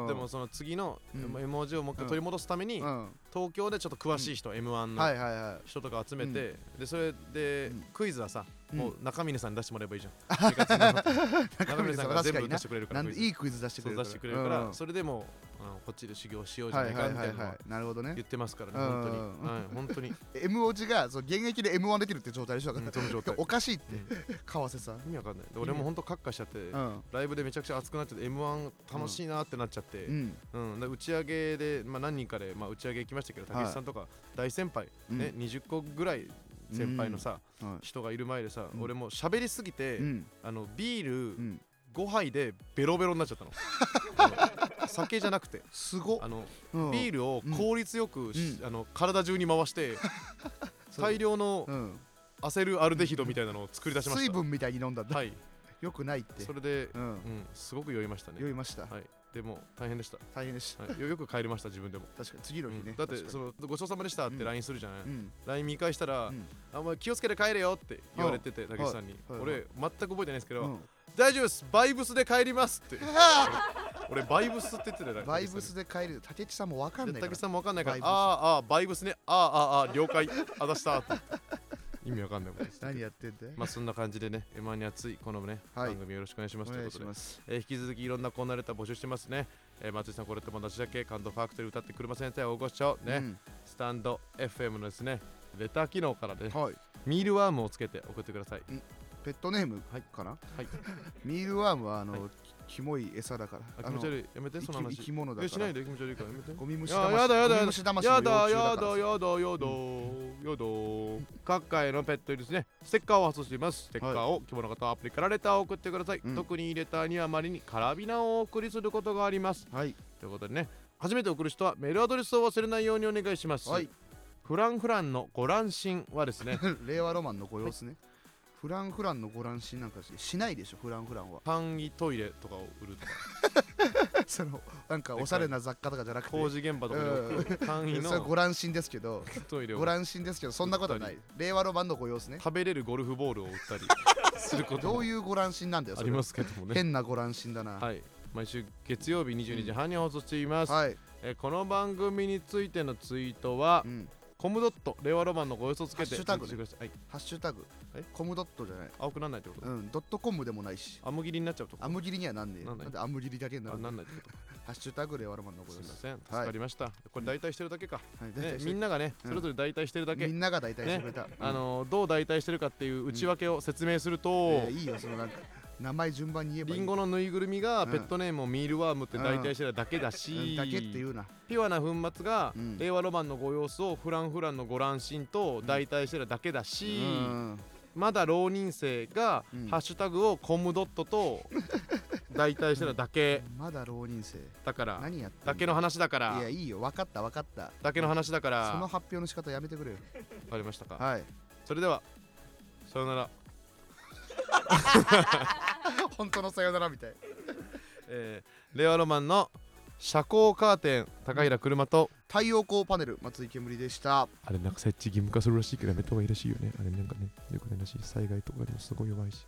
でもその次のうん。M 文字をもう一回取り戻すために、うん。東京でちょっと詳しい人、M1 はいの人とか集めて、でそれで、うん。クイズはさ、うんもう中峰さんに出してもらえばいいじゃん。中 中峰さんが全部出なしてくれるから。いいクイズ出してくれる出してくれるから、うん。それでもこっちで修行しようじゃないかみたいなるほどね。言ってますからね、うん。本当に、本当に。M おじがそう現役で M1 できるって状態でしょその状態。おかしいって。うん。川瀬さん。意味わかんない。で俺も本当カッカしちゃって、うん。ライブでめちゃくちゃ熱くなっちゃって m 1楽しいなってなっちゃって、打ち上げで、まあ、何人かで、まあ、打ち上げ行きましたけどはい武井さんとか大先輩、うん。ね20個ぐらい先輩のさ、はい。人がいる前でさ、うん。俺もう喋りすぎて、うん。あのビールうん。5杯でベロベロになっちゃったの。酒じゃなくて。すごっ。あの、うん。ビールを効率よくあの体中に回して 大量のうん。アセルアルデヒドみたいなのを作り出しました。水分みたいに飲んだんだ。はい。よくないって。それで、ううんん、すごく酔いましたね。酔いました。はいでも大変でした、大変でした。はい、よ よく帰りました自分でも、確かに。次の日ね。うん。だってそのごちそうさまでしたってうん。LINE するじゃない、にうん。LINE 見返したら、うん。あもう気をつけて帰れよって言われてて武井さんに、俺全く覚えてないんですけど、うん。大丈夫ですバイブスで帰りますって。俺バイブスって言ってたよバイブスで帰る竹内さんもわかんないから。で武井さんも分かんないからああああバイブスねああああ了解あざしたって意味わかんないこと です何やってんだよ。まあそんな感じでね M1 に熱いこのね、はい。番組よろしくお願いします。ということで、えー引き続きいろんなコーナーレター募集してますね、えー松井さんこれっても同じだけ感動ファクトリー歌って車先生をご視聴ね、うん。スタンド FM のですねレター機能からねはい。ミールワームをつけて送ってください。ペットネームはい。かな？はい。ミールワームはあはのきキモい餌だから。あ気持ち悪い。やめてその話。生き物だえしなからいで気持ち悪いからやめて。ゴミ虫や魂やだやだやだ。やだだから。やだやだやだ各界のペットにですねステッカーを発送しています。ステッカーを希望の方はアプリからレターを送ってください、うん。特にレターにはあまりにカラビナをお送りすることがあります。はい。ということでね初めて送る人はメールアドレスを忘れないようにお願いします、はい。フランフランのご乱心はですね 令和ロマンのご様子ねフランフランのご乱心なんかししないでしょフランフランは。簡易トイレとかを売るとか。そのなんかおしゃれな雑貨とかじゃなくて。工事現場とかで置く。簡易それご乱心ですけどトイレを。ご乱心ですけどそんなことはない。令和ロマンのご様子ね。食べれるゴルフボールを売ったりすることも。どういうご乱心なんだよありますけどもね。変なご乱心だな。はい。毎週月曜日22時半に放送しています、はい。えーこの番組についてのツイートは、うんコムドット令和ロマンのご予想つけてハッシュタグツイートしてください、はい、ハッシュタグ。え？コムドットじゃない。青くなんないってこと、うんドットコムでもないし。アム切りになっちゃうとこアム切りにはなんねえなんない？なんでアム切りだけになあるなんないってこと。ハッシュタグ令和ロマンのご様子す。いません。助かりました、これ代替してるだけか、はい大ね、体みんながね、うん。それぞれ代替してるだけ、みんなが大体してくれた。あのーどう代替してるかっていう内訳を説明すると、えーいいよそのなんか名前順番に言えばいい。リンゴのぬいぐるみがうん。ペットネームをミールワームって代替してるだけだし、うん。だけっていうなピュアな粉末が、うん。令和ロマンのご様子をフランフランのご乱心と代替してるだけだし、うん。まだ浪人生が、うん。ハッシュタグをコムドットと代替してるだけまだ浪人生だから何やってん。だけの話だかいらやいいよ分かった分かっただけの話だからわその発表の仕方やめてくれよかりましたかはいそれではさよなら、本当のさよならみたい。えー、令和ロマンの遮光カーテン高平車と太陽光パネル松井煙でした。あれなんか設置義務化するらしいけどやめた方がいいらしいよね。あれなんかねよくないらしい。災害とかにもすごい弱いし